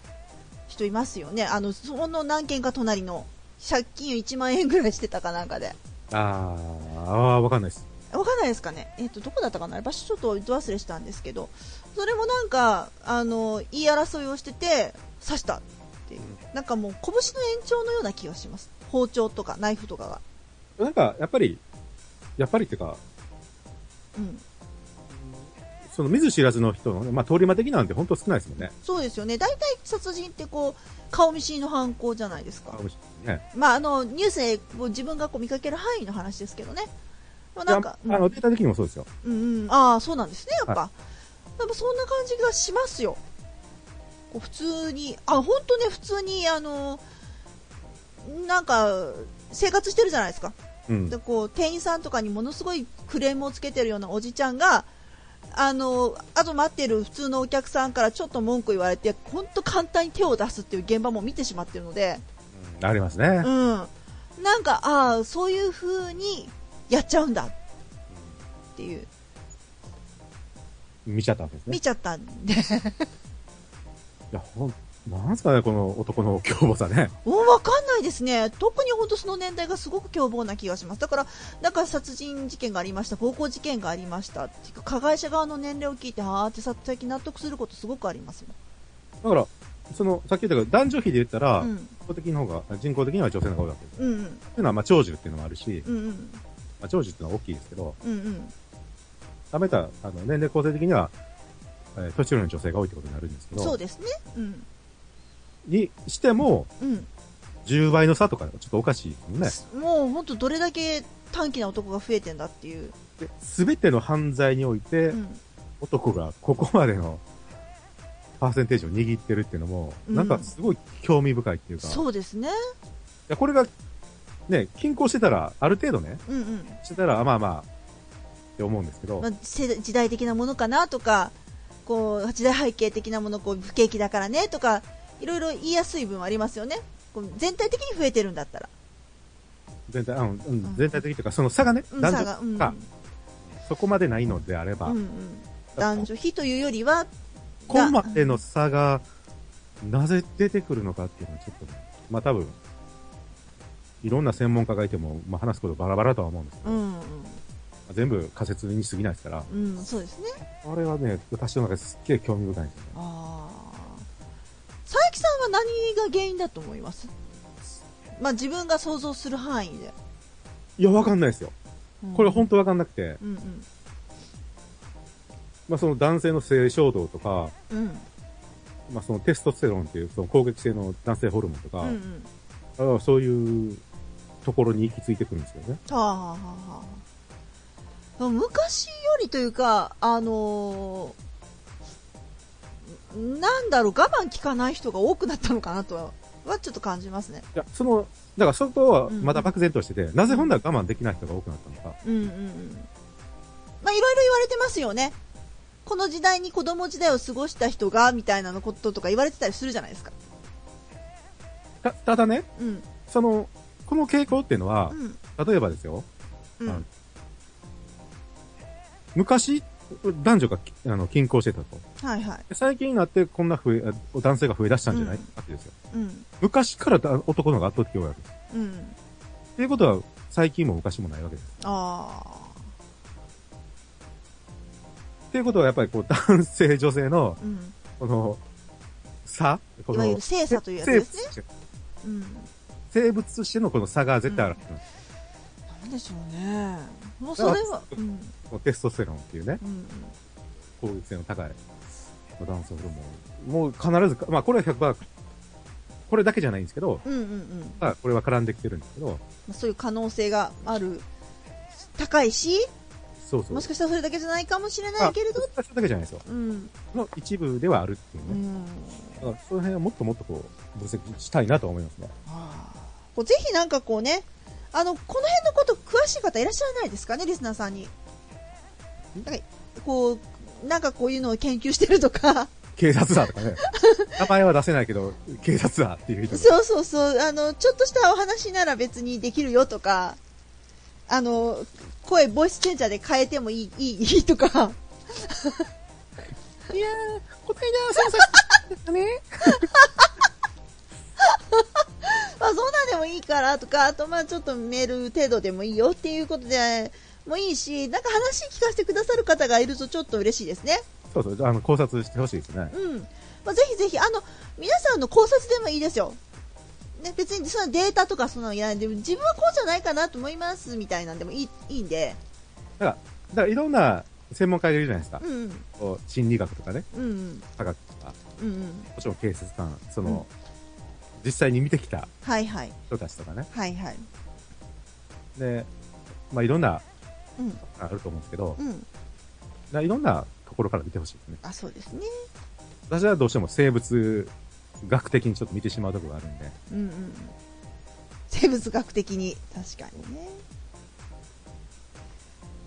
人いますよね。あの、その何件か隣の、借金1万円ぐらいしてたかなんかで。あーあー、わかんないです。わかんないですかね？えっ、と、どこだったかな？場所ちょっとど忘れしたんですけど、それもなんか、あの、言い争いをしてて、刺したっていう。なんかもう、拳の延長のような気がします。包丁とかナイフとかが。なんか、やっぱり、やっぱりっていうか、うん。その見ず知らずの人のね、まあ通り魔的なんて本当少ないですもんね。そうですよね。大体殺人ってこう、顔見知りの犯行じゃないですかね。まあ、あの、ニュースで自分がこう見かける範囲の話ですけどね。まあ、なんか、あの、データ的にもそうですよ。うんうん、ああ、そうなんですね、やっぱ。やっぱそんな感じがしますよ。こう普通に、あ、本当ね、普通に、あの、なんか、生活してるじゃないですか。うんで。こう店員さんとかにものすごいクレームをつけてるようなおじちゃんが、あの、あと待ってる普通のお客さんからちょっと文句言われて、本当簡単に手を出すっていう現場も見てしまってるので、ありますね。うん。なんか、ああ、そういう風にやっちゃうんだっていう、見ちゃったわけですね見。ちゃったんで、(laughs) いや、ほん、なんすかね、この男の凶暴さね。うんわかんないですね。特に本当その年代がすごく凶暴な気がします。だから、だから殺人事件がありました、暴行事件がありました加害者側の年齢を聞いて、あーってさ最近納得することすごくありますだから、その、さっき言ったけど、男女比で言ったら、もん。うん。人口的の方が、人口的には女性の方が多いわけです。うんうん。というのは、まあ、長寿っていうのもあるし、うんうん。まあ、長寿っていうのは大きいですけど、うんうん。食べた、あの、年齢構成的には、えー年寄りの女性が多いってことになるんですけど、そうですね。うん。にしても、うん。10倍の差とか、ちょっとおかしいですもんね。もう本当どれだけ短気な男が増えてんだっていう。すべての犯罪において、うん。男がここまでのパーセンテージを握ってるっていうのも、うんなんかすごい興味深いっていうか、いそうですね。やこれが、ね、均衡してたら、ある程度ね、うんうん。してたら、あまあまあ、って思うんですけど、まあ、世代時代的なものかなとか、こう、時代背景的なもの、こう、不景気だからねとか、いろいろ言いやすい分はありますよね。全体的に増えてるんだったら。全体、うんうん、全体的というか、その差がね、うん、男女差が、うん。がそこまでないのであれば、うんうん。男女比というよりは、ここまでの差が、なぜ出てくるのかっていうのはちょっとね、まあ多分、いろんな専門家がいても、まあ話すことバラバラとは思うんですけど、うん全部仮説に過ぎないですから、うん。うん、そうですね。あれはね、私の中ですっげえ興味深いんですよね。佐伯さんは何が原因だと思います？まあ自分が想像する範囲で。いや、わかんないですよ。うんこれ本当わかんなくて、うんうん。まあその男性の性衝動とか、うん。まあそのテストステロンっていうその攻撃性の男性ホルモンとか、うんうん。そういうところに行き着いてくるんですよね。はあ、はあはあ、昔よりというか、あのーなんだろう、我慢効かない人が多くなったのかなとは、はちょっと感じますね。いや、その、だからそこはうんまだ漠然としてて、なぜ本来我慢できない人が多くなったのか。うんうんうん。まあ、いろいろ言われてますよね。この時代に子供時代を過ごした人が、みたいなのこととか言われてたりするじゃないですか。た、ただね、うん。その、この傾向っていうのはう、ん。例えばですよ、うん。あ昔、男女がきあの均衡してたと。はいはい。で最近になってこんな増え、あ男性が増え出したんじゃない？うんかってですよ。うん。昔からだ男の方が圧倒的多いわけです。うん。っていうことは、最近も昔もないわけです。あっていうことは、やっぱりこう、男性、女性のあ。、うん。この、差？このいわゆる性差というやつですね性うん。生物としてのこの差が絶対ある。なんでしょうね。もうそれは、うん。テストステロンっていうね、うんうん。攻撃性の高い男性ホルモン。もう必ず、まあこれは100%、これだけじゃないんですけど、うんうんうん。まあこれは絡んできてるんですけど、まあそういう可能性がある、高いし、そうそう。もしかしたらそれだけじゃないかもしれないけれど、あそれだけじゃないですよ。うん。の一部ではあるっていううね。ん。だからその辺はもっともっとこう、分析したいなと思いますね。あーこうぜひなんかこうね、あの、この辺のこと詳しい方いらっしゃらないですかね、リスナーさんに。なんか、こう、なんかこういうのを研究してるとか、警察だとかね。(laughs) 名前は出せないけど、警察だっていう人。がそうそうそう、あの、ちょっとしたお話なら別にできるよとか、あの、声、ボイスチェンジャーで変えてもいい、いい、いいとか、いやー、こないだ操作したね。(laughs) まあそんなんでもいいからとか、あとまあちょっとメール程度でもいいよっていうことでもいいし、なんか話聞かせてくださる方がいるとちょっと嬉しいですね。そうそう、あの、考察してほしいですね。うん。まあ、ぜひぜひ、あの、皆さんの考察でもいいですよ。ね、別にそのデータとかそのいらないで、自分はこうじゃないかなと思いますみたいなんでもいいいいんで、だから、だからいろんな専門家がいるじゃないですか。うんこう心理学とかね、うん、うん科学とか、うん、うん、もちろん警察官、その、実際に見てきたはいはい、人たちとかね。はいはい、で、まあいろんな、うん、あると思うんですけど、うん、いろんなところから見てほしいですね。あ、そうですね。私はどうしても生物学的にちょっと見てしまうところがあるんで、うんうんうん。生物学的に、確かにね。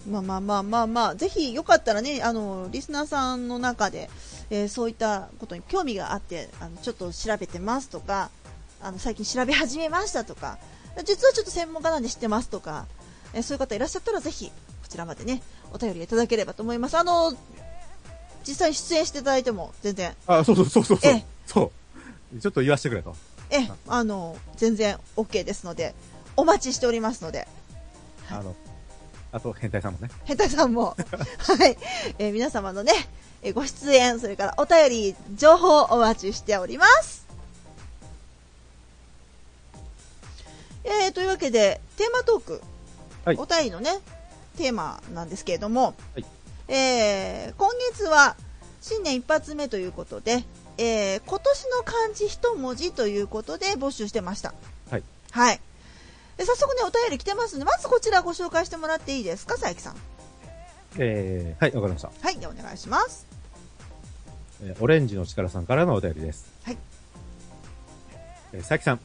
まあまあまあまあまあ、ぜひよかったらね、あの、リスナーさんの中で、えーそういったことに興味があって、あの、ちょっと調べてますとか、あの、最近調べ始めましたとか、実はちょっと専門家なんで知ってますとか、えーそういう方いらっしゃったらぜひ、こちらまでね、お便りいただければと思います。あの、実際に出演していただいても全然、あ、そうそうそうそうそうええ。そう。ちょっと言わせてくれと。え、あの、全然 OK ですので、お待ちしておりますので、あの、あと、変態さんもね。ヘタさんも、(laughs) はい、えー皆様のね、えーご出演、それからお便り、情報お待ちしております。えー、というわけで、テーマトーク、はいお便りのね、テーマなんですけれども、はいえー今月は新年一発目ということで、えー今年の漢字一文字ということで募集してました。はい。はい。で早速ね、お便り来てますので、まずこちらご紹介してもらっていいですか、佐伯さん。えー、はい、わかりました。はい、でお願いします。えーオレンジの力さんからのお便りです。はい。えー、佐伯さん、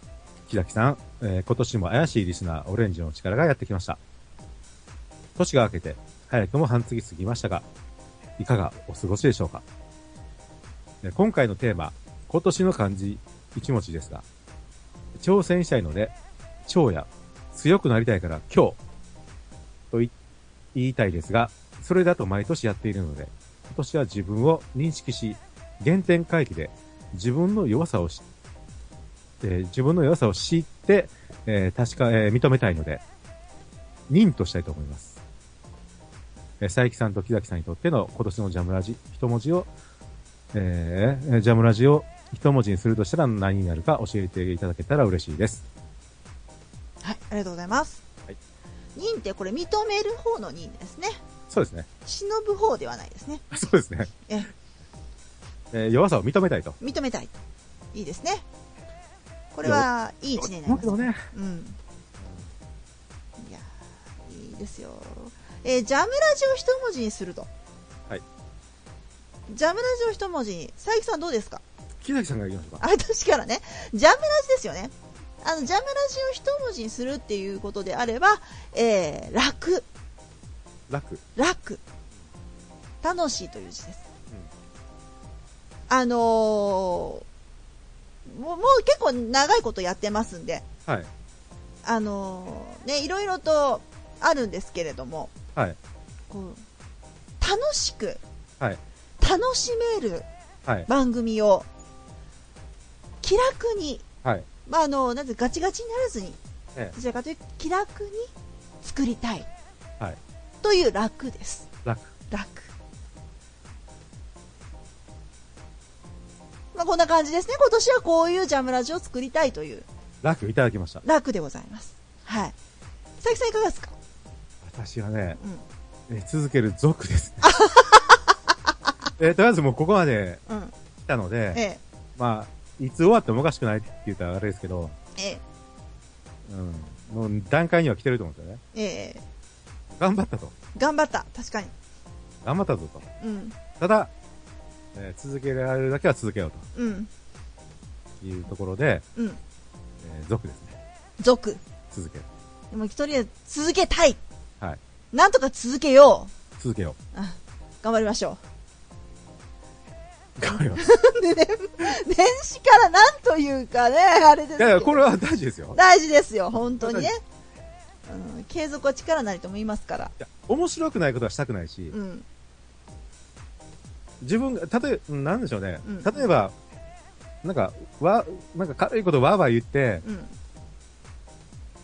木崎さん、えー今年も怪しいリスナー、オレンジの力がやってきました。年が明けて、早くも半月過ぎましたが、いかがお過ごしでしょうか？今回のテーマ、今年の漢字一文字ですが、挑戦したいので、超や強くなりたいから今日とい言いたいですが、それだと毎年やっているので、今年は自分を認識し、原点回帰で自分の弱さをし、えー自分の弱さを知って、えー確か、えー認めたいので、認としたいと思います。えー佐伯さんと木崎さんにとっての今年のジャムラジ、一文字を、えージャムラジを一文字にするとしたら何になるか教えていただけたら嬉しいです。はい、ありがとうございます。はい。忍ってこれ認める方の忍ですね。そうですね。忍ぶ方ではないですね。(laughs) そうですね。え、えー弱さを認めたいと。認めたい。いいですね。これはいい一年になります。ね。うん。いやーいいですよ。えージャムラジを一文字にすると。はい。ジャムラジを一文字に、佐伯さんどうですか？木崎さんが言いましょうか。あ、私からね、ジャムラジですよね。あの、ジャムラジを一文字にするっていうことであれば、えー、楽、楽。楽、楽しいという字です。あのーもう、もう結構長いことやってますんで、はい。あのーね、いろいろとあるんですけれども、はい。こう、楽しく、はい。楽しめるはい。番組を、気楽に、はい。まあ、あの、なぜガチガチにならずに、えどちらかというと気楽に作りたいえ。はい。という楽です。楽。楽。まあ、こんな感じですね。今年はこういうジャムラジを作りたいという楽いただきました。楽でございます。はい。佐伯さんいかがですか？私はね、うん。えー続ける族ですね。(laughs) えーとりあえずもうここまでうん。来たので、ええ。まあ、いつ終わってもおかしくないって言ったらあれですけど、ええ。うん、もう段階には来てると思うんですよね。ええ。頑張ったと。頑張った。確かに。頑張ったぞと。うん。ただ、えー続けられるだけは続けよううん。というところで、うん。えー族ですね。続。続ける。でも一人で続けたい。はい。なんとか続けよう。続けよあ頑張りましょう。頑張ります。う。(laughs) でね、年始からなんというかね、あれですいやいや、これは大事ですよ。大事ですよ、本当にね。うん、継続は力なりとも言いますから。いや面白くないことはしたくないし、うん。自分が、例えば、なんでしょうね。うん例えば、なんか、わ、なんか軽いことわーわー言って、うん。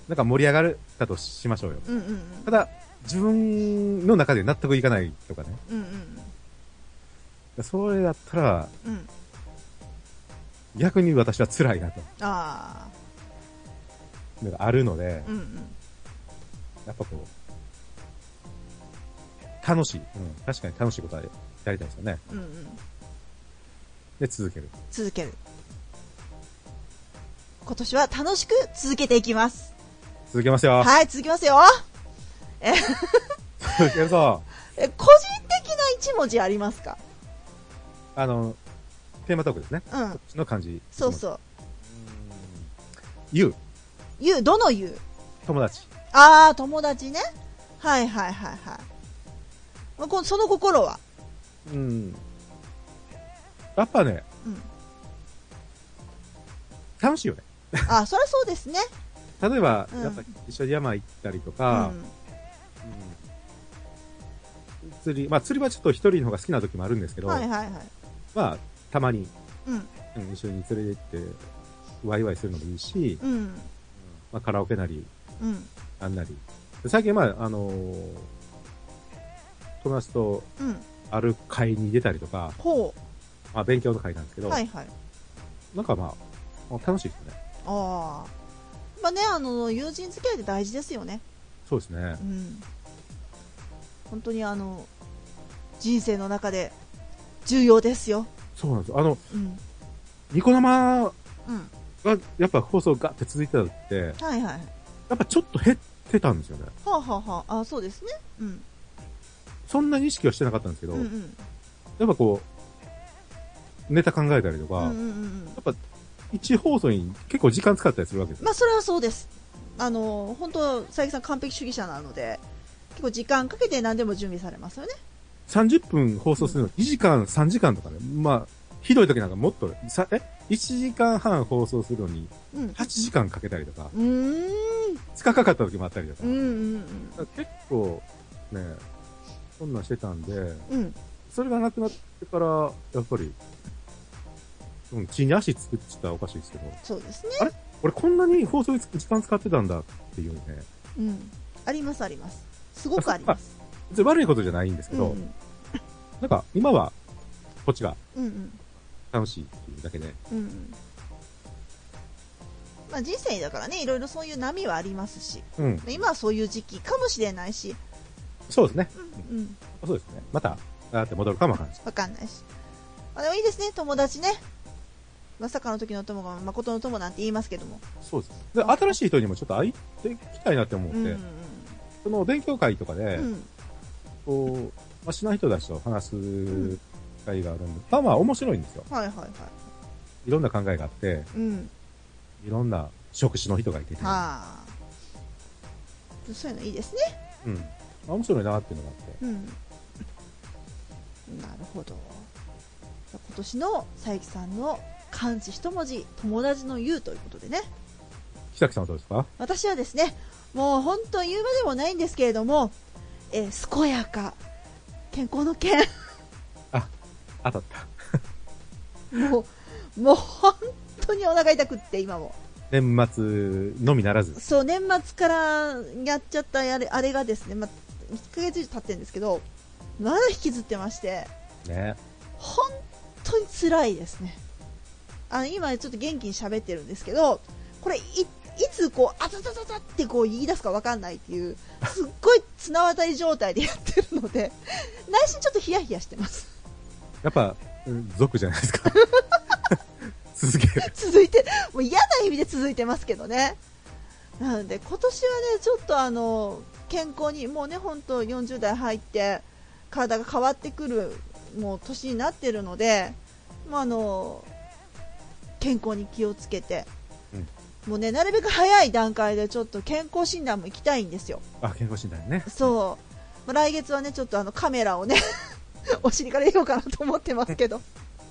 なんか盛り上がるだとしましょうよ。うんうんうん。ただ、自分の中で納得いかないとかね。うんうんそれだったら、うん。うん。逆に私は辛いなと。ああ。あるので、うんうん。やっぱこう、楽しい。うん、確かに楽しいことはやりたいですよね。うんうん。で、続ける。続ける。今年は楽しく続けていきます。続けますよ。はい、続きますよ。続けるぞ。え、個人的な一文字ありますか？あの、テーマトークですね。うんの漢字。う。そうそう。ゆう、言う、どの言う友達。ああ、友達ね。はいはいはいはい。まあこその心は？うん。やっぱね、うん。楽しいよね。あ、そりゃそうですね。例えば、うんやっぱ一緒に山行ったりとうか、ん。うん釣り、まあ釣りはちょっと一人の方が好きな時もあるんですけど、はいはいはい。まあ、たまに、うん。うん一緒に連れて行って、ワイワイするのもいいし、うん。まあカラオケなり、うん。なんなり。で最近、まあ、あのー友達とうん。ある会に出たりとか、ほまあ勉強の会なんですけう。ど、はいはい。なんかまあ、まあ楽しいですよね。ああ。まあね、あの、友人付き合いって大事ですよね。そうですねう。ん。本当にあの、人生の中で重要ですよ。そうなんですよ。あの、うん。ニコ生うん。が、やっぱ放送ガッて続いてた時って、はいはい。やっぱちょっと減ってたんですよね。はあ、はあはあ、あそうですね。うん。そんなに意識はしてなかったんですけど、うんうん。やっぱこう、ネタ考えたりとか、うんうんうんやっぱ、一放送に結構時間使ったりするわけですよ。まあ、それはそうです。あの、本当佐伯さん完璧主義者なので、結構時間かけて何でも準備されますよね。30分放送するの2時間、3時間とかね。まあ、ひどい時なんかもっと、さえ ?1 時間半放送するのにうん。8時間かけたりとか、うーん。2日かかった時もあったりとか。うんうんだから結構、ね、そんなんしてたんで、うん。うん。それがなくなってから、やっぱり、うん、地に足つくって言ったらおかしいですけど、そうですね。俺こんなに放送に時間使ってたんだっていうね、うん。ありますあります。すごくあります。別に悪いことじゃないんですけど、うんうん。(laughs) なんか今は、こっちが。楽しいっていうだけで、うんうん。まあ人生だからね、いろいろそういう波はありますし、うん、今はそういう時期かもしれないし、そうですね。うんうん。そうですね。また、だって戻るかもわかんないし。わかんないし。あ、でもいいですね、友達ね。まさかの時の友が誠の友なんて言いますけども。そうです。で、新しい人にもちょっと会っていきたいなって思って、うんうんその勉強会とかで、うん。うん。こう、まあ、しない人たちと話す会があるんで、まあまあ面白いんですよ。はいはいはい。いろんな考えがあって、うん。いろんな職種の人がいてて、はあ。そういうのいいですね。うん。まあ面白いなっていうのがあって、うん。なるほど。今年の佐伯さんの漢字一文字、友達の言うということでね。木崎さんはどうですか？私はですね、もう本当言うまでもないんですけれども、えー健やか、健康の健、当たった。もう、もう本当にお腹痛くって今も。年末のみならず。そう、年末からやっちゃったあれあれがですね、まあ、1ヶ月以上経ってるんですけど、まだ引きずってまして、ね。本当に辛いですね。あの、今ちょっと元気に喋ってるんですけど、これい、いつこう、あたたたたってこう言い出すかわかんないっていう、すっごい綱渡り状態でやってるので、(laughs) 内心ちょっとヒヤヒヤしてます。やっぱ、うん族じゃないですか。(laughs) 続ける。続いて、もう嫌な意味で続いてますけどね。なので、今年はね、ちょっとあの、健康に、もうね、本当40代入って、体が変わってくる、もう年になってるので、もうあの、健康に気をつけて、うんもうね、なるべく早い段階でちょっと健康診断も行きたいんですよ。あ、健康診断ね。そう。まあ来月はね、ちょっとあのカメラをね、(laughs) お尻から入れようかなと思ってますけど。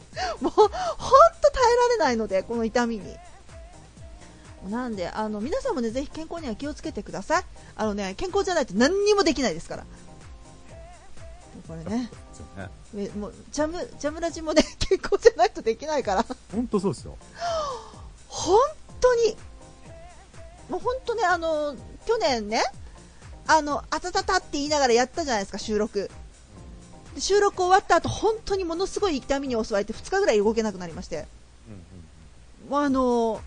(laughs) もう、ほんと耐えられないので、この痛みに。なんで、あの、皆さんもね、ぜひ健康には気をつけてください。あのね、健康じゃないと何にもできないですから。これね、そうね。えもう、ジャム、ジャムラジもね、(laughs) 健康じゃないとできないから。ほんとそうですよ。本当に、もう本当ね、あの、去年ね、あの、あたたたって言いながらやったじゃないですか、収録。で収録終わった後、本当にものすごい痛みに襲われて2日ぐらい動けなくなりまして、うんもうあの、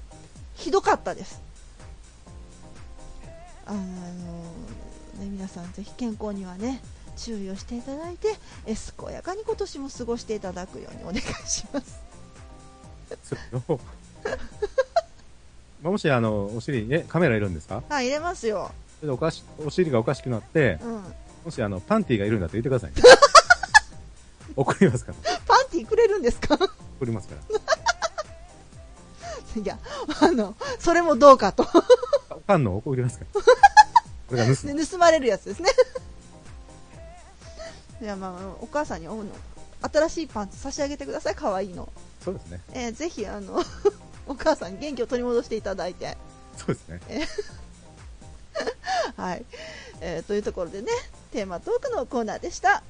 ひどかったです。あの、ね、皆さんぜひ健康にはね、注意をしていただいて、え健やかに今年も過ごしていただくようにお願いします。(laughs) もし、あの、お尻に、え、カメラいるんですか？はい、入れますよ。それでおかし、お尻がおかしくなって、うん。もし、あの、パンティーがいるんだって言ってくださいね。(laughs) 送りますから。パンティくれるんですか？送りますから。いや、あの、それもどうかと。パンの送りますから。(laughs) これが盗盗まれるやつですね。いや、まあ、お母さんにお新しいパンツ差し上げてください、可愛いの。そうですね。えーぜひ、あの、(laughs) お母さんに元気を取り戻していただいて。そうですね。(laughs) はい。えーというところでね、テーマトークのコーナーでした。